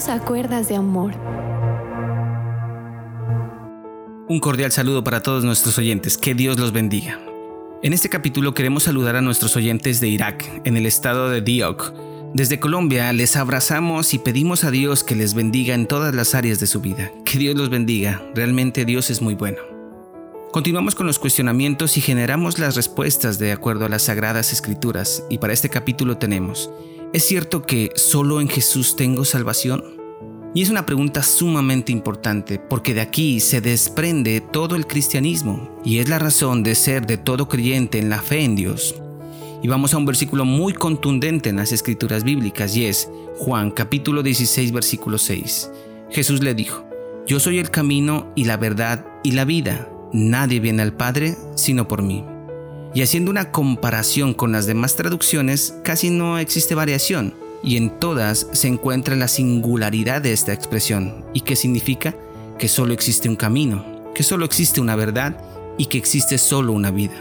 Bienvenidos a Cuerdas de Amor. Un cordial saludo para todos nuestros oyentes. Que Dios los bendiga. En este capítulo queremos saludar a nuestros oyentes de Irak, en el estado de Diok. Desde Colombia les abrazamos y pedimos a Dios que les bendiga en todas las áreas de su vida. Que Dios los bendiga. Realmente Dios es muy bueno. Continuamos con los cuestionamientos y generamos las respuestas de acuerdo a las sagradas escrituras. Y para este capítulo tenemos, ¿Es cierto que solo en Jesús tengo salvación? Y es una pregunta sumamente importante porque de aquí se desprende todo el cristianismo y es la razón de ser de todo creyente en la fe en Dios. Y vamos a un versículo muy contundente en las escrituras bíblicas y es Juan capítulo 16 versículo 6. Jesús le dijo, Yo soy el camino y la verdad y la vida. Nadie viene al Padre sino por mí. Y haciendo una comparación con las demás traducciones, casi no existe variación, y en todas se encuentra la singularidad de esta expresión, y que significa que solo existe un camino, que solo existe una verdad y que existe solo una vida.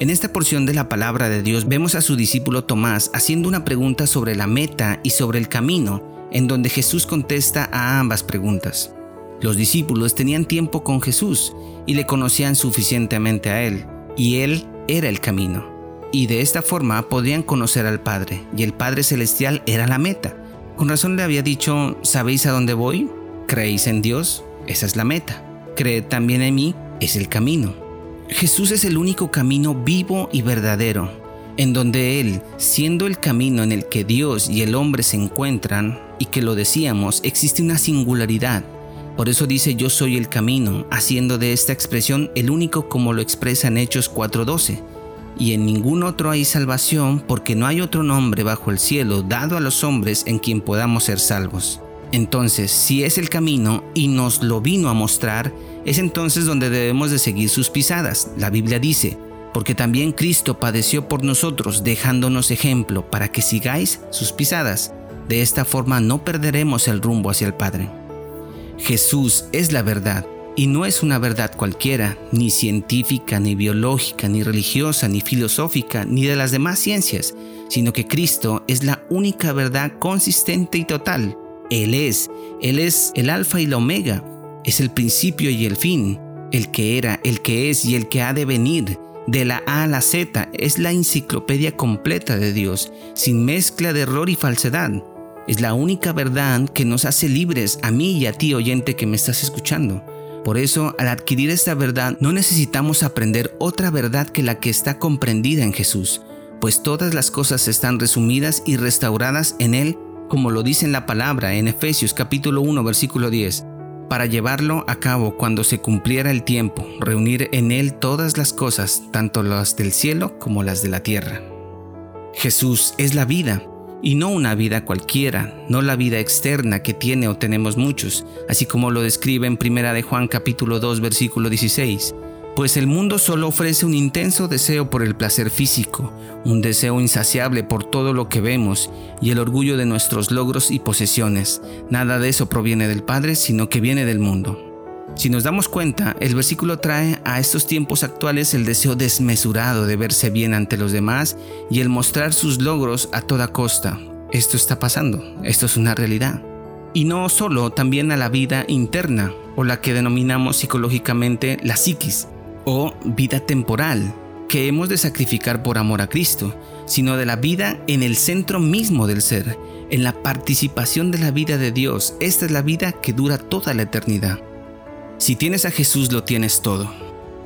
En esta porción de la palabra de Dios vemos a su discípulo Tomás haciendo una pregunta sobre la meta y sobre el camino, en donde Jesús contesta a ambas preguntas. Los discípulos tenían tiempo con Jesús y le conocían suficientemente a Él, y Él era el camino. Y de esta forma podrían conocer al Padre, y el Padre Celestial era la meta. Con razón le había dicho, ¿sabéis a dónde voy? ¿Creéis en Dios? Esa es la meta. Creed también en mí, es el camino. Jesús es el único camino vivo y verdadero, en donde Él, siendo el camino en el que Dios y el hombre se encuentran, y que lo decíamos, existe una singularidad. Por eso dice yo soy el camino, haciendo de esta expresión el único como lo expresa en Hechos 4:12. Y en ningún otro hay salvación porque no hay otro nombre bajo el cielo dado a los hombres en quien podamos ser salvos. Entonces, si es el camino y nos lo vino a mostrar, es entonces donde debemos de seguir sus pisadas. La Biblia dice, porque también Cristo padeció por nosotros, dejándonos ejemplo para que sigáis sus pisadas. De esta forma no perderemos el rumbo hacia el Padre. Jesús es la verdad, y no es una verdad cualquiera, ni científica, ni biológica, ni religiosa, ni filosófica, ni de las demás ciencias, sino que Cristo es la única verdad consistente y total. Él es, Él es el alfa y la omega, es el principio y el fin, el que era, el que es y el que ha de venir. De la A a la Z es la enciclopedia completa de Dios, sin mezcla de error y falsedad. Es la única verdad que nos hace libres a mí y a ti oyente que me estás escuchando. Por eso, al adquirir esta verdad, no necesitamos aprender otra verdad que la que está comprendida en Jesús, pues todas las cosas están resumidas y restauradas en Él, como lo dice en la palabra en Efesios capítulo 1 versículo 10, para llevarlo a cabo cuando se cumpliera el tiempo, reunir en Él todas las cosas, tanto las del cielo como las de la tierra. Jesús es la vida, y no una vida cualquiera, no la vida externa que tiene o tenemos muchos, así como lo describe en Primera de Juan capítulo 2 versículo 16. Pues el mundo solo ofrece un intenso deseo por el placer físico, un deseo insaciable por todo lo que vemos y el orgullo de nuestros logros y posesiones. Nada de eso proviene del Padre, sino que viene del mundo. Si nos damos cuenta, el versículo trae a estos tiempos actuales el deseo desmesurado de verse bien ante los demás y el mostrar sus logros a toda costa. Esto está pasando, esto es una realidad. Y no solo, también a la vida interna, o la que denominamos psicológicamente la psiquis, o vida temporal, que hemos de sacrificar por amor a Cristo, sino de la vida en el centro mismo del ser, en la participación de la vida de Dios. Esta es la vida que dura toda la eternidad. Si tienes a Jesús lo tienes todo.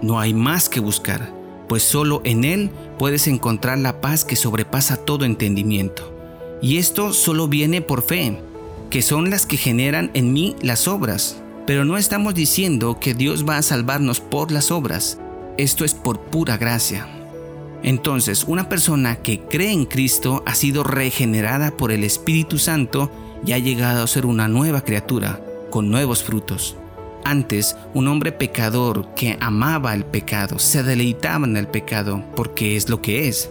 No hay más que buscar, pues solo en Él puedes encontrar la paz que sobrepasa todo entendimiento. Y esto solo viene por fe, que son las que generan en mí las obras. Pero no estamos diciendo que Dios va a salvarnos por las obras. Esto es por pura gracia. Entonces, una persona que cree en Cristo ha sido regenerada por el Espíritu Santo y ha llegado a ser una nueva criatura, con nuevos frutos. Antes, un hombre pecador que amaba el pecado, se deleitaba en el pecado porque es lo que es.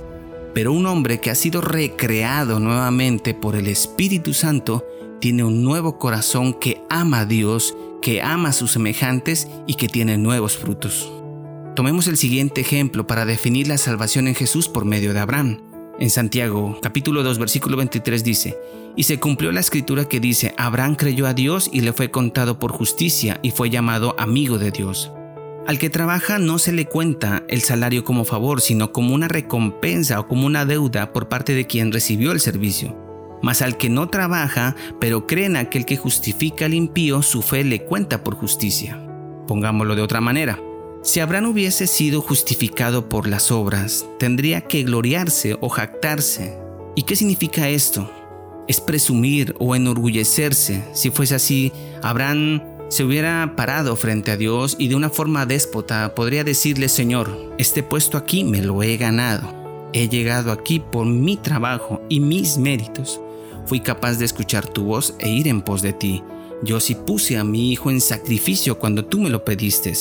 Pero un hombre que ha sido recreado nuevamente por el Espíritu Santo tiene un nuevo corazón que ama a Dios, que ama a sus semejantes y que tiene nuevos frutos. Tomemos el siguiente ejemplo para definir la salvación en Jesús por medio de Abraham. En Santiago, capítulo 2, versículo 23 dice, Y se cumplió la escritura que dice, Abraham creyó a Dios y le fue contado por justicia y fue llamado amigo de Dios. Al que trabaja no se le cuenta el salario como favor, sino como una recompensa o como una deuda por parte de quien recibió el servicio. Mas al que no trabaja, pero cree en aquel que justifica al impío, su fe le cuenta por justicia. Pongámoslo de otra manera. Si Abraham hubiese sido justificado por las obras, tendría que gloriarse o jactarse. ¿Y qué significa esto? Es presumir o enorgullecerse. Si fuese así, Abraham se hubiera parado frente a Dios y de una forma déspota podría decirle, Señor, este puesto aquí me lo he ganado. He llegado aquí por mi trabajo y mis méritos. Fui capaz de escuchar tu voz e ir en pos de ti. Yo sí puse a mi hijo en sacrificio cuando tú me lo pediste.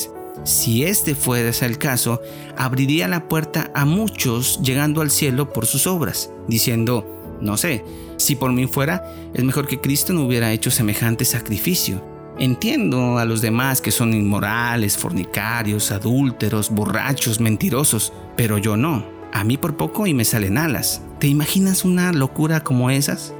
Si este fuera el caso, abriría la puerta a muchos llegando al cielo por sus obras, diciendo, no sé, si por mí fuera, es mejor que Cristo no hubiera hecho semejante sacrificio Entiendo a los demás que son inmorales, fornicarios, adúlteros, borrachos, mentirosos, pero yo no. A mí por poco y me salen alas. ¿Te imaginas una locura como esas?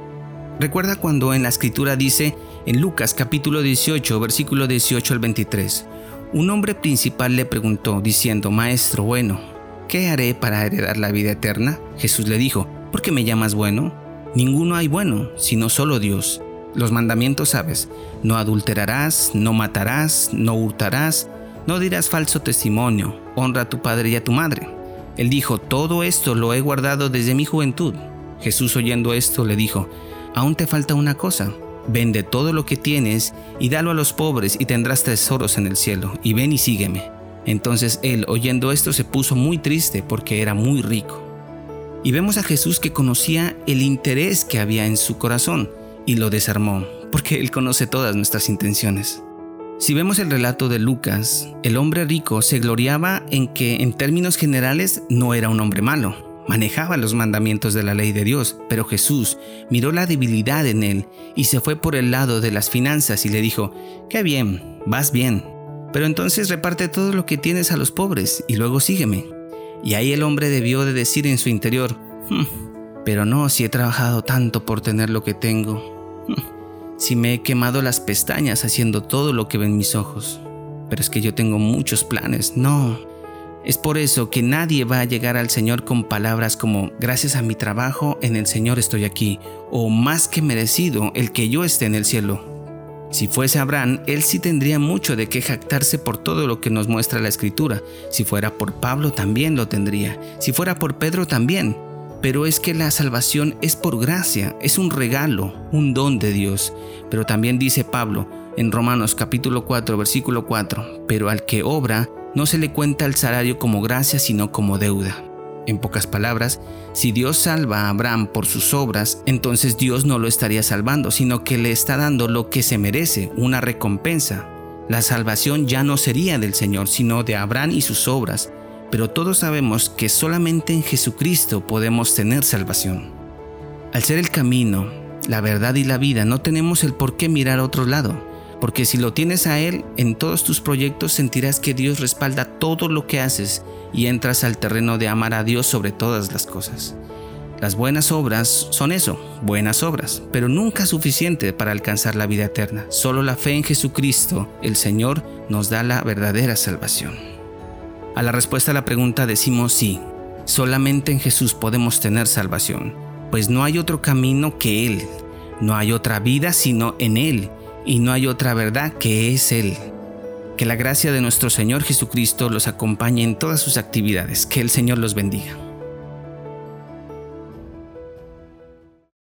Recuerda cuando en la escritura dice en Lucas capítulo 18, versículo 18 al 23, un hombre principal le preguntó diciendo, Maestro bueno, ¿qué haré para heredar la vida eterna? Jesús le dijo, ¿por qué me llamas bueno? Ninguno hay bueno, sino solo Dios. Los mandamientos sabes, no adulterarás, no matarás, no hurtarás, no dirás falso testimonio, honra a tu padre y a tu madre. Él dijo, todo esto lo he guardado desde mi juventud. Jesús oyendo esto le dijo, aún te falta una cosa, vende todo lo que tienes y dalo a los pobres y tendrás tesoros en el cielo, y ven y sígueme. Entonces él, oyendo esto, se puso muy triste porque era muy rico. Y vemos a Jesús que conocía el interés que había en su corazón y lo desarmó, porque Él conoce todas nuestras intenciones. Si vemos el relato de Lucas, el hombre rico se gloriaba en que en términos generales no era un hombre malo, manejaba los mandamientos de la ley de Dios, pero Jesús miró la debilidad en él y se fue por el lado de las finanzas y le dijo, qué bien, vas bien, pero entonces reparte todo lo que tienes a los pobres y luego sígueme. Y ahí el hombre debió de decir en su interior, hmm, pero no si he trabajado tanto por tener lo que tengo, si me he quemado las pestañas haciendo todo lo que ven mis ojos. Pero es que yo tengo muchos planes. No. Es por eso que nadie va a llegar al Señor con palabras como gracias a mi trabajo en el Señor estoy aquí o más que merecido el que yo esté en el cielo. Si fuese Abraham, él sí tendría mucho de qué jactarse por todo lo que nos muestra la escritura. Si fuera por Pablo también lo tendría. Si fuera por Pedro también pero es que la salvación es por gracia, es un regalo, un don de Dios. Pero también dice Pablo en Romanos capítulo 4 versículo 4, pero al que obra no se le cuenta el salario como gracia sino como deuda. En pocas palabras, si Dios salva a Abraham por sus obras, entonces Dios no lo estaría salvando, sino que le está dando lo que se merece, una recompensa. La salvación ya no sería del Señor, sino de Abraham y sus obras, pero todos sabemos que solamente en Jesucristo podemos tener salvación. Al ser el camino, la verdad y la vida, no tenemos el por qué mirar a otro lado, porque si lo tienes a Él en todos tus proyectos sentirás que Dios respalda todo lo que haces y entras al terreno de amar a Dios sobre todas las cosas. Las buenas obras son eso, buenas obras, pero nunca suficiente para alcanzar la vida eterna. Solo la fe en Jesucristo, el Señor, nos da la verdadera salvación. A la respuesta a la pregunta decimos sí, solamente en Jesús podemos tener salvación, pues no hay otro camino que Él, no hay otra vida sino en Él, y no hay otra verdad que es Él. Que la gracia de nuestro Señor Jesucristo los acompañe en todas sus actividades, que el Señor los bendiga.